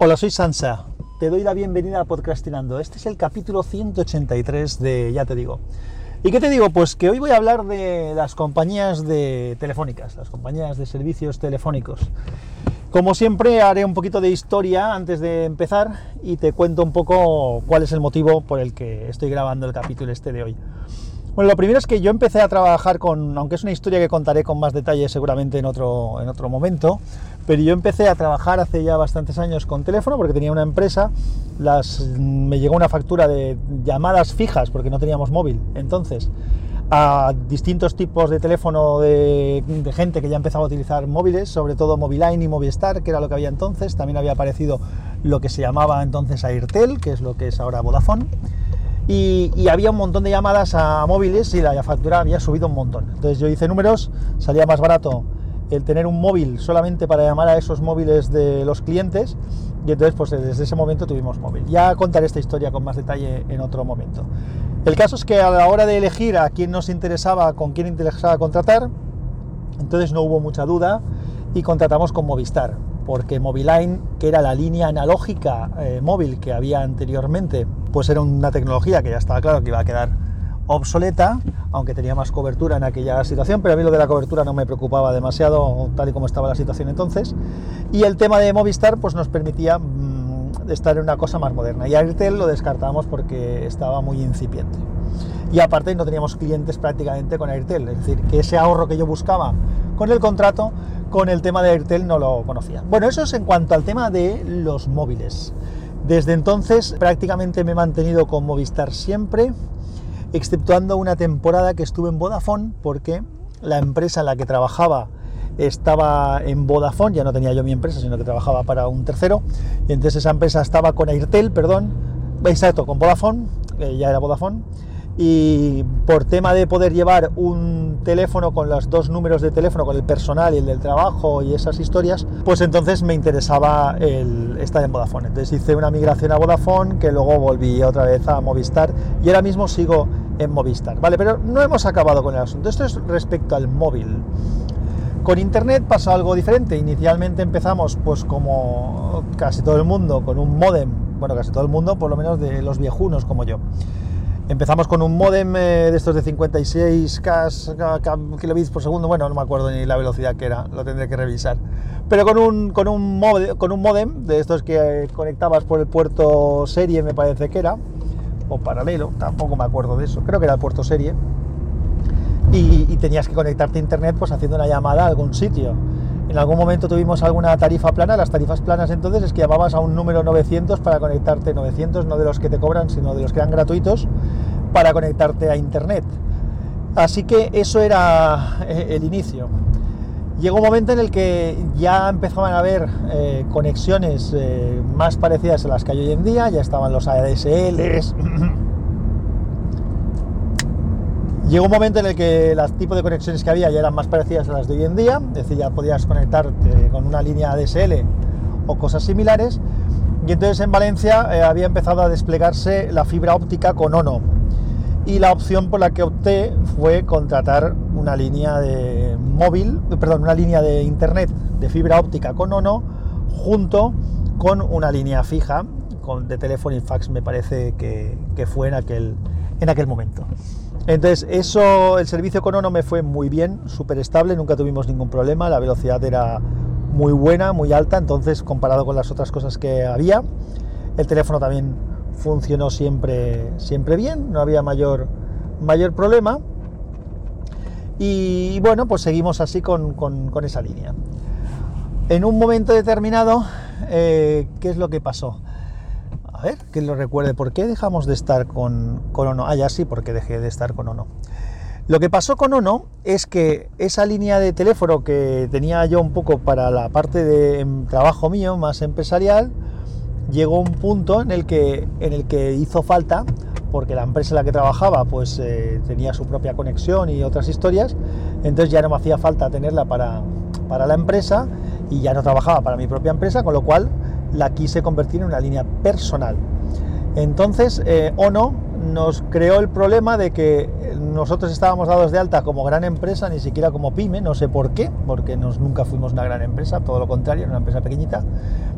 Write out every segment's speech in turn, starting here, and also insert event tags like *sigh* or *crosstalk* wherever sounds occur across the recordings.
Hola, soy Sansa. Te doy la bienvenida a Podcastinando. Este es el capítulo 183 de Ya te digo. ¿Y qué te digo? Pues que hoy voy a hablar de las compañías de telefónicas, las compañías de servicios telefónicos. Como siempre haré un poquito de historia antes de empezar y te cuento un poco cuál es el motivo por el que estoy grabando el capítulo este de hoy. Bueno, lo primero es que yo empecé a trabajar con, aunque es una historia que contaré con más detalle seguramente en otro, en otro momento, pero yo empecé a trabajar hace ya bastantes años con teléfono porque tenía una empresa, las, me llegó una factura de llamadas fijas porque no teníamos móvil, entonces a distintos tipos de teléfono de, de, gente que ya empezaba a utilizar móviles, sobre todo Moviline y Movistar, que era lo que había entonces. También había aparecido lo que se llamaba entonces Airtel, que es lo que es ahora Vodafone y, había un montón de llamadas a móviles y la factura había subido un montón. Entonces yo hice números, salía más barato el tener un móvil solamente para llamar a esos móviles de los clientes y entonces pues desde ese momento tuvimos móvil. Ya contaré esta historia con más detalle en otro momento. El caso es que a la hora de elegir a quién nos interesaba, con quién interesaba contratar, entonces no hubo mucha duda y contratamos con Movistar porque Moviline, que era la línea analógica eh, móvil que había anteriormente, pues era una tecnología que ya estaba claro que iba a quedar obsoleta, aunque tenía más cobertura en aquella situación, pero a mí lo de la cobertura no me preocupaba demasiado, tal y como estaba la situación entonces. Y el tema de Movistar pues nos permitía mm, estar en una cosa más moderna. Y Airtel lo descartamos porque estaba muy incipiente. Y aparte no teníamos clientes prácticamente con Airtel, es decir, que ese ahorro que yo buscaba con el contrato con el tema de Airtel no lo conocía. Bueno, eso es en cuanto al tema de los móviles. Desde entonces prácticamente me he mantenido con Movistar siempre, exceptuando una temporada que estuve en Vodafone porque la empresa en la que trabajaba estaba en Vodafone, ya no tenía yo mi empresa, sino que trabajaba para un tercero, y entonces esa empresa estaba con Airtel, perdón, exacto, con Vodafone, ya era Vodafone, y por tema de poder llevar un teléfono con los dos números de teléfono, con el personal y el del trabajo y esas historias, pues entonces me interesaba el estar en Vodafone. Entonces hice una migración a Vodafone que luego volví otra vez a Movistar y ahora mismo sigo en Movistar. Vale, pero no hemos acabado con el asunto. Esto es respecto al móvil. Con internet pasa algo diferente. Inicialmente empezamos, pues como casi todo el mundo, con un modem. Bueno, casi todo el mundo, por lo menos de los viejunos como yo Empezamos con un modem eh, de estos de 56 kilobits por segundo, bueno, no me acuerdo ni la velocidad que era, lo tendré que revisar. Pero con un, con un, modem, con un modem de estos que conectabas por el puerto serie, me parece que era, o paralelo, tampoco me acuerdo de eso, creo que era el puerto serie. Y, y tenías que conectarte a internet pues haciendo una llamada a algún sitio. En algún momento tuvimos alguna tarifa plana, las tarifas planas entonces es que llamabas a un número 900 para conectarte, 900 no de los que te cobran, sino de los que eran gratuitos, para conectarte a internet. Así que eso era eh, el inicio. Llegó un momento en el que ya empezaban a haber eh, conexiones eh, más parecidas a las que hay hoy en día, ya estaban los ADSLs, *clears throat* Llegó un momento en el que los tipos de conexiones que había ya eran más parecidas a las de hoy en día, es decir, ya podías conectarte con una línea ADSL o cosas similares. Y entonces en Valencia eh, había empezado a desplegarse la fibra óptica con ONO. Y la opción por la que opté fue contratar una línea de móvil, perdón, una línea de internet de fibra óptica con ONO junto con una línea fija con, de teléfono y fax, me parece que, que fue en aquel, en aquel momento. Entonces, eso, el servicio con ONO me fue muy bien, súper estable, nunca tuvimos ningún problema, la velocidad era muy buena, muy alta, entonces comparado con las otras cosas que había, el teléfono también funcionó siempre, siempre bien, no había mayor, mayor problema. Y bueno, pues seguimos así con, esa línea. En un momento determinado, eh, ¿qué es lo que pasó? A ver, que lo recuerde. ¿Por qué dejamos de estar con, con Ono? Ah, ya sí, porque dejé de estar con Ono. Lo que pasó con Ono es que esa línea de teléfono que tenía yo un poco para la parte de em, trabajo mío, más empresarial, llegó un punto en el que, en el que hizo falta, porque la empresa en la que trabajaba pues eh, tenía su propia conexión y otras historias, entonces ya no me hacía falta tenerla para, para la empresa y ya no trabajaba para mi propia empresa, con lo cual la quise convertir en una línea personal. Entonces, eh, Ono nos creó el problema de que nosotros estábamos dados de alta como gran empresa, ni siquiera como pyme, no sé por qué, porque nos, nunca fuimos una gran empresa, todo lo contrario, una empresa pequeñita,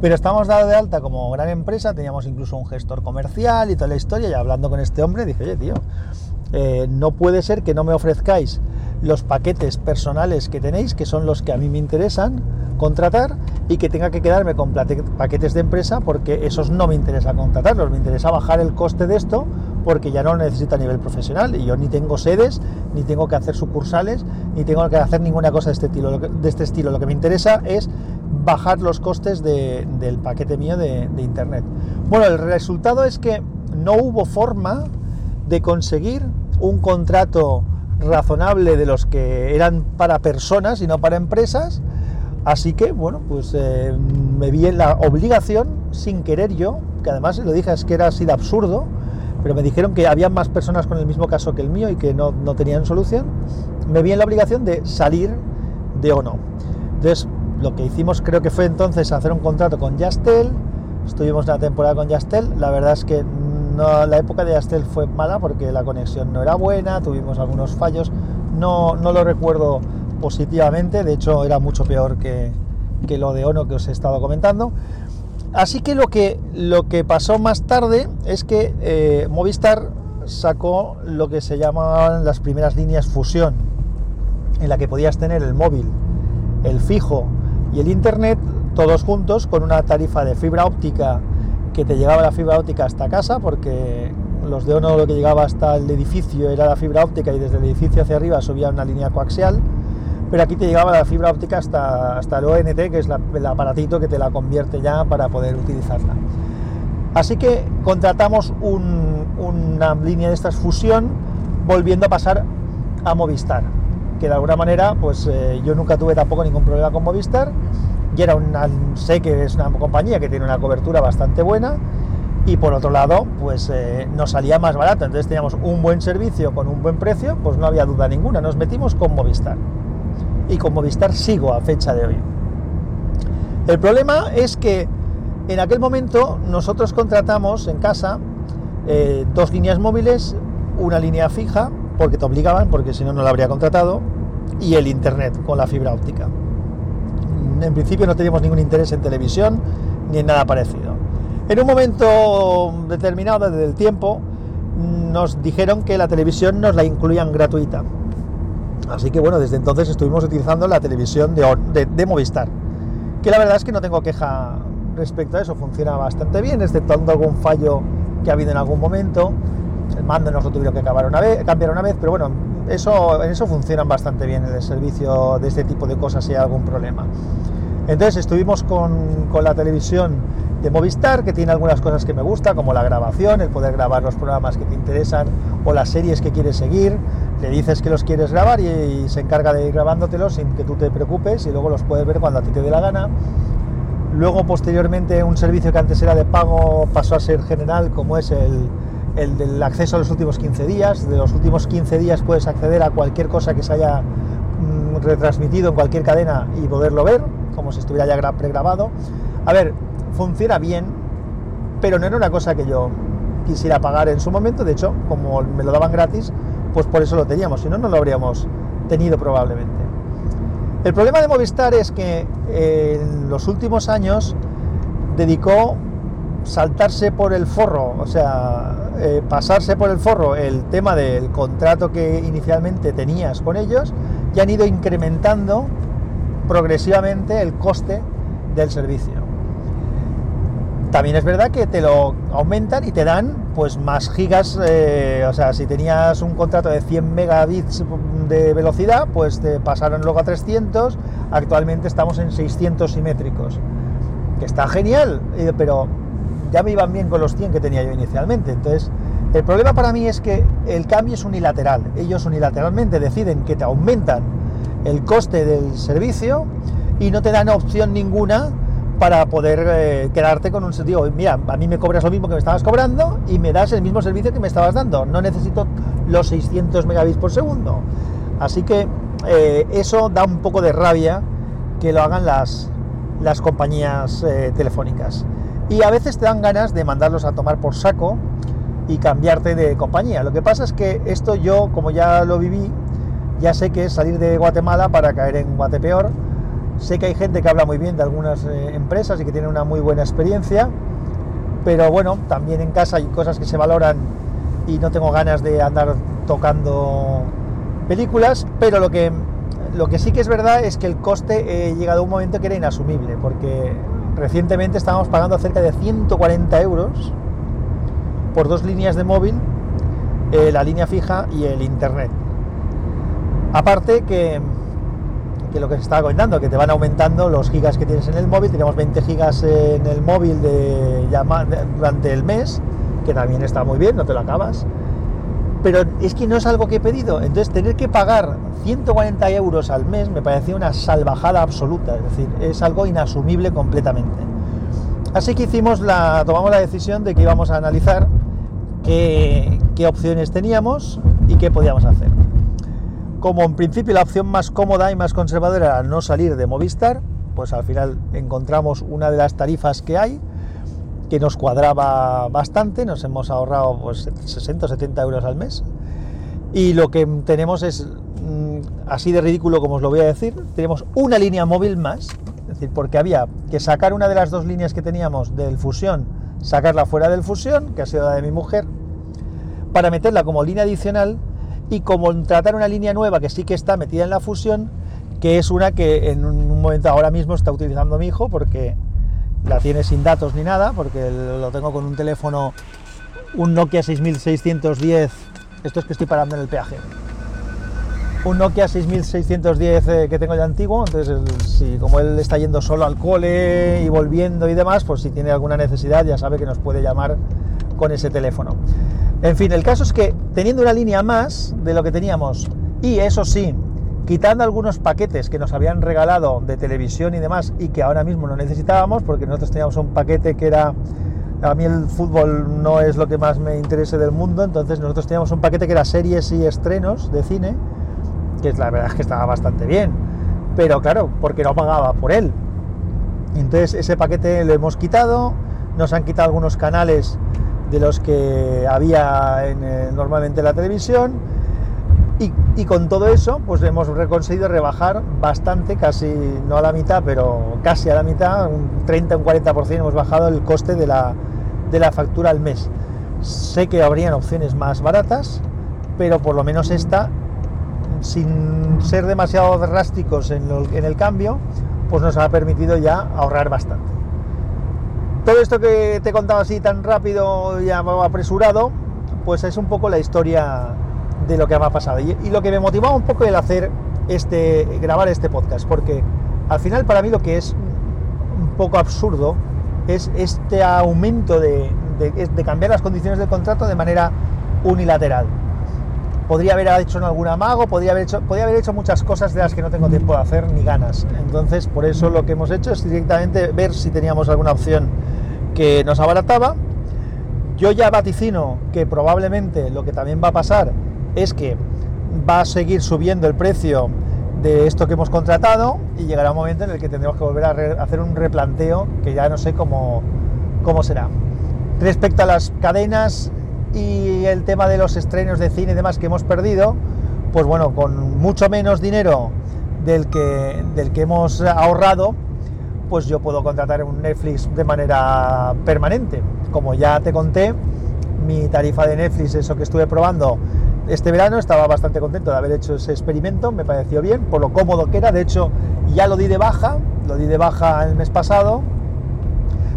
pero estábamos dados de alta como gran empresa, teníamos incluso un gestor comercial y toda la historia, y hablando con este hombre dije, oye tío, eh, no puede ser que no me ofrezcáis los paquetes personales que tenéis, que son los que a mí me interesan contratar, y que tenga que quedarme con paquetes de empresa porque esos no me interesa contratarlos, me interesa bajar el coste de esto porque ya no lo necesito a nivel profesional y yo ni tengo sedes, ni tengo que hacer sucursales, ni tengo que hacer ninguna cosa de este estilo. De este estilo. Lo que me interesa es bajar los costes del paquete mío de, de Internet. Bueno, el resultado es que no hubo forma de conseguir un contrato razonable de los que eran para personas y no para empresas. Así que, bueno, pues eh, me vi en la obligación, sin querer yo, que además lo dije es que era así de absurdo, pero me dijeron que había más personas con el mismo caso que el mío y que no, no tenían solución, me vi en la obligación de salir de o no. Entonces, lo que hicimos creo que fue entonces hacer un contrato con Yastel, estuvimos una temporada con Yastel, la verdad es que no, la época de Yastel fue mala porque la conexión no era buena, tuvimos algunos fallos, no, no lo recuerdo positivamente, de hecho era mucho peor que, que lo de Ono que os he estado comentando, Así que lo que, lo que pasó más tarde es que eh, Movistar sacó lo que se llamaban las primeras líneas fusión, en la que podías tener el móvil, el fijo y el internet todos juntos con una tarifa de fibra óptica que te llegaba la fibra óptica hasta casa, porque los de Ono lo que llegaba hasta el edificio era la fibra óptica y desde el edificio hacia arriba subía una línea coaxial pero aquí te llegaba la fibra óptica hasta, hasta el ONT, que es el aparatito que te la convierte ya para poder utilizarla. Así que contratamos una línea de estas fusión volviendo a pasar a Movistar, que de alguna manera pues eh, yo nunca tuve tampoco ningún problema con Movistar y era una, sé que es una compañía que tiene una cobertura bastante buena y por otro lado pues eh, nos salía más barato, entonces teníamos un buen servicio con un buen precio, pues no había duda ninguna, nos metimos con Movistar y con Movistar sigo a fecha de hoy. El problema es que en aquel momento nosotros contratamos en casa eh, dos líneas móviles, una línea fija, porque te obligaban, porque si no, no la habría contratado, y el internet con la fibra óptica. En principio no teníamos ningún interés en televisión ni en nada parecido. En un momento determinado del tiempo nos dijeron que la televisión nos la incluían gratuita Así que bueno, desde entonces estuvimos utilizando la televisión de, Movistar, que la verdad es que no tengo queja respecto a eso, funciona bastante bien, exceptuando algún fallo que ha habido en algún momento. El mando nos lo tuvieron que cambiar una vez, cambiar una vez pero bueno, eso, en eso funcionan bastante bien el servicio de este tipo de cosas si hay algún problema. Entonces estuvimos con, con la televisión de Movistar, que tiene algunas cosas que me gusta, como la grabación, el poder grabar los programas que te interesan o las series que quieres seguir, le dices que los quieres grabar y, se encarga de ir grabándotelos sin que tú te preocupes y luego los puedes ver cuando a ti te dé la gana. Luego, posteriormente, un servicio que antes era de pago pasó a ser general, como es el, el del acceso a los últimos 15 días. De los últimos 15 días puedes acceder a cualquier cosa que se haya mm, retransmitido en cualquier cadena y poderlo ver, como si estuviera ya pregrabado. A ver, funciona bien, pero no era una cosa que yo quisiera pagar en su momento. De hecho, como me lo daban gratis, pues por eso lo teníamos, si no, no lo habríamos tenido probablemente. El problema de Movistar es que eh, en los últimos años dedicó saltarse por el forro, o sea, eh, pasarse por el forro el tema del contrato que inicialmente tenías con ellos y han ido incrementando progresivamente el coste del servicio. También es verdad que te lo aumentan y te dan pues más gigas, eh, o sea, si tenías un contrato de 100 megabits de velocidad, pues te pasaron luego a 300, actualmente estamos en 600 simétricos, que está genial, eh, pero ya me iban bien con los 100 que tenía yo inicialmente, entonces el problema para mí es que el cambio es unilateral, ellos unilateralmente deciden que te aumentan el coste del servicio y no te dan opción ninguna para poder eh, quedarte con un sentido, mira, a mí me cobras lo mismo que me estabas cobrando y me das el mismo servicio que me estabas dando, no necesito los 600 megabits por segundo. Así que eh, eso da un poco de rabia que lo hagan las, las compañías eh, telefónicas. Y a veces te dan ganas de mandarlos a tomar por saco y cambiarte de compañía. Lo que pasa es que esto yo, como ya lo viví, ya sé que es salir de Guatemala para caer en Guatepeor. Sé que hay gente que habla muy bien de algunas eh, empresas y que tiene una muy buena experiencia, pero bueno, también en casa hay cosas que se valoran y no tengo ganas de andar tocando películas, pero lo que, lo que sí que es verdad es que el coste eh, llegado a un momento que era inasumible, porque recientemente estábamos pagando cerca de 140 euros por dos líneas de móvil, eh, la línea fija y el internet. Aparte que, que lo que se estaba comentando, que te van aumentando los gigas que tienes en el móvil, tenemos 20 gigas en el móvil de, durante el mes, que también está muy bien, no te lo acabas. Pero es que no es algo que he pedido, entonces tener que pagar 140 euros al mes me parecía una salvajada absoluta, es decir, es algo inasumible completamente. Así que hicimos la, tomamos la decisión de que íbamos a analizar qué, opciones teníamos y qué podíamos hacer. Como en principio la opción más cómoda y más conservadora era no salir de Movistar, pues al final encontramos una de las tarifas que hay que nos cuadraba bastante, nos hemos ahorrado pues 60 o 70 euros al mes. Y lo que tenemos es, mm, así de ridículo como os lo voy a decir, tenemos una línea móvil más, es decir, porque había que sacar una de las dos líneas que teníamos del fusión sacarla fuera del fusión, que ha sido la de mi mujer, para meterla como línea adicional y como tratar una línea nueva que sí que está metida en la fusión, que es una que en un momento ahora mismo está utilizando mi hijo porque la tiene sin datos ni nada, porque lo tengo con un teléfono, un Nokia 6610, esto es que estoy parando en el peaje, un Nokia 6610 eh, que tengo ya antiguo, entonces si como él está yendo solo al cole y volviendo y demás, pues si tiene alguna necesidad ya sabe que nos puede llamar con ese teléfono. En fin, el caso es que teniendo una línea más de lo que teníamos y eso sí, quitando algunos paquetes que nos habían regalado de televisión y demás y que ahora mismo no necesitábamos porque nosotros teníamos un paquete que era a mí el fútbol no es lo que más me interese del mundo, entonces nosotros teníamos un paquete que era series y estrenos de cine que la verdad es que estaba bastante bien, pero claro, porque no pagaba por él. Entonces ese paquete lo hemos quitado, nos han quitado algunos canales de los que había en, eh, normalmente en la televisión y, con todo eso pues hemos conseguido rebajar bastante, casi no a la mitad, pero casi a la mitad, un 30, un 40% hemos bajado el coste de la, de la factura al mes. Sé que habrían opciones más baratas, pero por lo menos esta sin ser demasiado drásticos en, el cambio, pues nos ha permitido ya ahorrar bastante. Todo esto que te he contado así tan rápido y apresurado, pues es un poco la historia de lo que me ha pasado. Y, lo que me motivaba un poco el hacer este, grabar este podcast, porque al final para mí lo que es un poco absurdo es este aumento de cambiar las condiciones del contrato de manera unilateral podría haber hecho en algún amago, podría haber hecho, podría haber hecho muchas cosas de las que no tengo tiempo de hacer ni ganas. Entonces, por eso lo que hemos hecho es directamente ver si teníamos alguna opción que nos abarataba. Yo ya vaticino que probablemente lo que también va a pasar es que va a seguir subiendo el precio de esto que hemos contratado y llegará un momento en el que tendremos que volver a hacer un replanteo que ya no sé cómo, cómo será. Respecto a las cadenas, y el tema de los estrenos de cine y demás que hemos perdido, pues bueno, con mucho menos dinero del que, del que hemos ahorrado, pues yo puedo contratar un Netflix de manera permanente. Como ya te conté, mi tarifa de Netflix, eso que estuve probando este verano, estaba bastante contento de haber hecho ese experimento, me pareció bien, por lo cómodo que era, de hecho ya lo di de baja, lo di de baja el mes pasado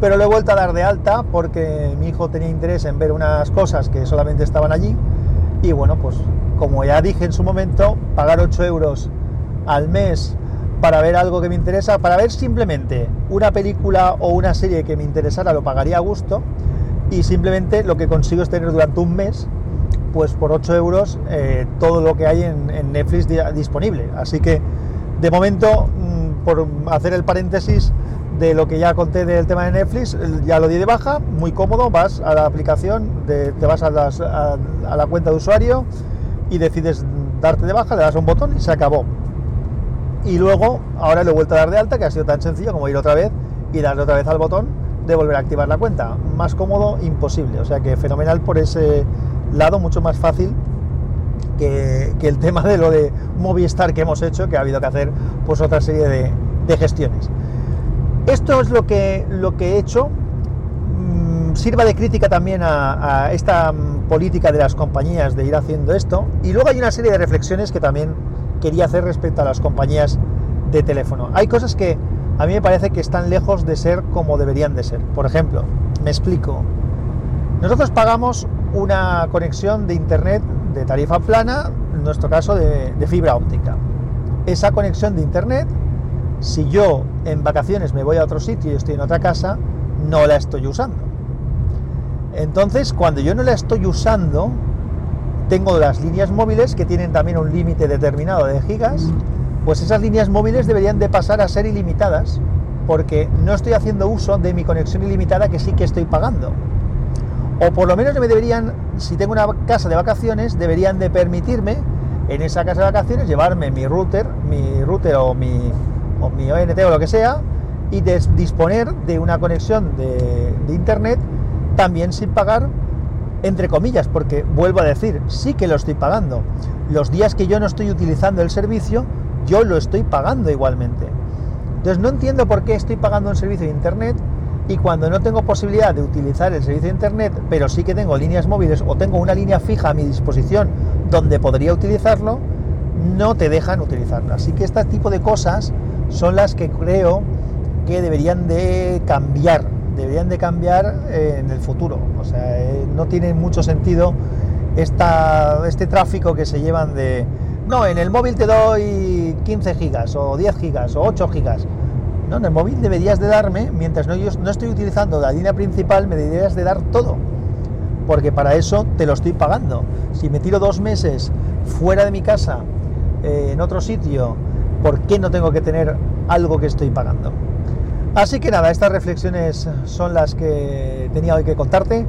pero lo he vuelto a dar de alta porque mi hijo tenía interés en ver unas cosas que solamente estaban allí y bueno, pues como ya dije en su momento, pagar 8 euros al mes para ver algo que me interesa, para ver simplemente una película o una serie que me interesara, lo pagaría a gusto y simplemente lo que consigo es tener durante un mes, pues por 8 euros, eh, todo lo que hay en, Netflix disponible. Así que de momento, mm, por hacer el paréntesis, de lo que ya conté del tema de Netflix, ya lo di de baja, muy cómodo, vas a la aplicación, te vas a, la cuenta de usuario y decides darte de baja, le das un botón y se acabó. Y luego, ahora lo he vuelto a dar de alta, que ha sido tan sencillo como ir otra vez y darle otra vez al botón de volver a activar la cuenta. Más cómodo, imposible. O sea que fenomenal por ese lado, mucho más fácil que, el tema de lo de Movistar que hemos hecho, que ha habido que hacer pues otra serie de, gestiones. Esto es lo que, lo que he hecho. Mm, sirva de crítica también a, esta mm, política de las compañías de ir haciendo esto. Y luego hay una serie de reflexiones que también quería hacer respecto a las compañías de teléfono. Hay cosas que a mí me parece que están lejos de ser como deberían de ser. Por ejemplo, me explico. Nosotros pagamos una conexión de internet de tarifa plana, en nuestro caso de, fibra óptica. Esa conexión de internet, si yo en vacaciones me voy a otro sitio y estoy en otra casa, no la estoy usando. Entonces, cuando yo no la estoy usando, tengo las líneas móviles que tienen también un límite determinado de gigas, pues esas líneas móviles deberían de pasar a ser ilimitadas, porque no estoy haciendo uso de mi conexión ilimitada que sí que estoy pagando. O por lo menos me deberían, si tengo una casa de vacaciones, deberían de permitirme en esa casa de vacaciones llevarme mi router, mi router o mi, o mi ONT o lo que sea, y disponer de una conexión de, de internet también sin pagar, entre comillas, porque vuelvo a decir, sí que lo estoy pagando. Los días que yo no estoy utilizando el servicio, yo lo estoy pagando igualmente. Entonces no entiendo por qué estoy pagando un servicio de internet y cuando no tengo posibilidad de utilizar el servicio de internet, pero sí que tengo líneas móviles o tengo una línea fija a mi disposición donde podría utilizarlo, no te dejan utilizarlo. Así que este tipo de cosas son las que creo que deberían de cambiar, deberían de cambiar eh, en el futuro. O sea, eh, no tiene mucho sentido esta, este tráfico que se llevan de, no, en el móvil te doy 15 gigas o 10 gigas o 8 gigas no, en el móvil deberías de darme, mientras no, yo no estoy utilizando la línea principal, me deberías de dar todo. Porque para eso te lo estoy pagando. Si me tiro dos meses fuera de mi casa, eh, en otro sitio, ¿por qué no tengo que tener algo que estoy pagando? Así que nada, estas reflexiones son las que tenía hoy que contarte.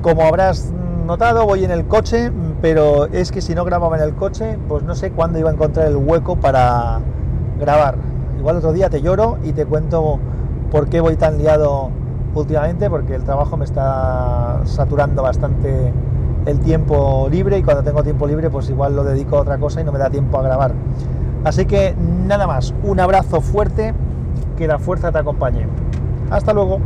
Como habrás notado, voy en el coche, pero es que si no grababa en el coche, pues no sé cuándo iba a encontrar el hueco para grabar. Igual otro día te lloro y te cuento por qué voy tan liado últimamente, porque el trabajo me está saturando bastante el tiempo libre y cuando tengo tiempo libre pues igual lo dedico a otra cosa y no me da tiempo a grabar. Así que nada más, un abrazo fuerte, que la fuerza te acompañe. Hasta luego.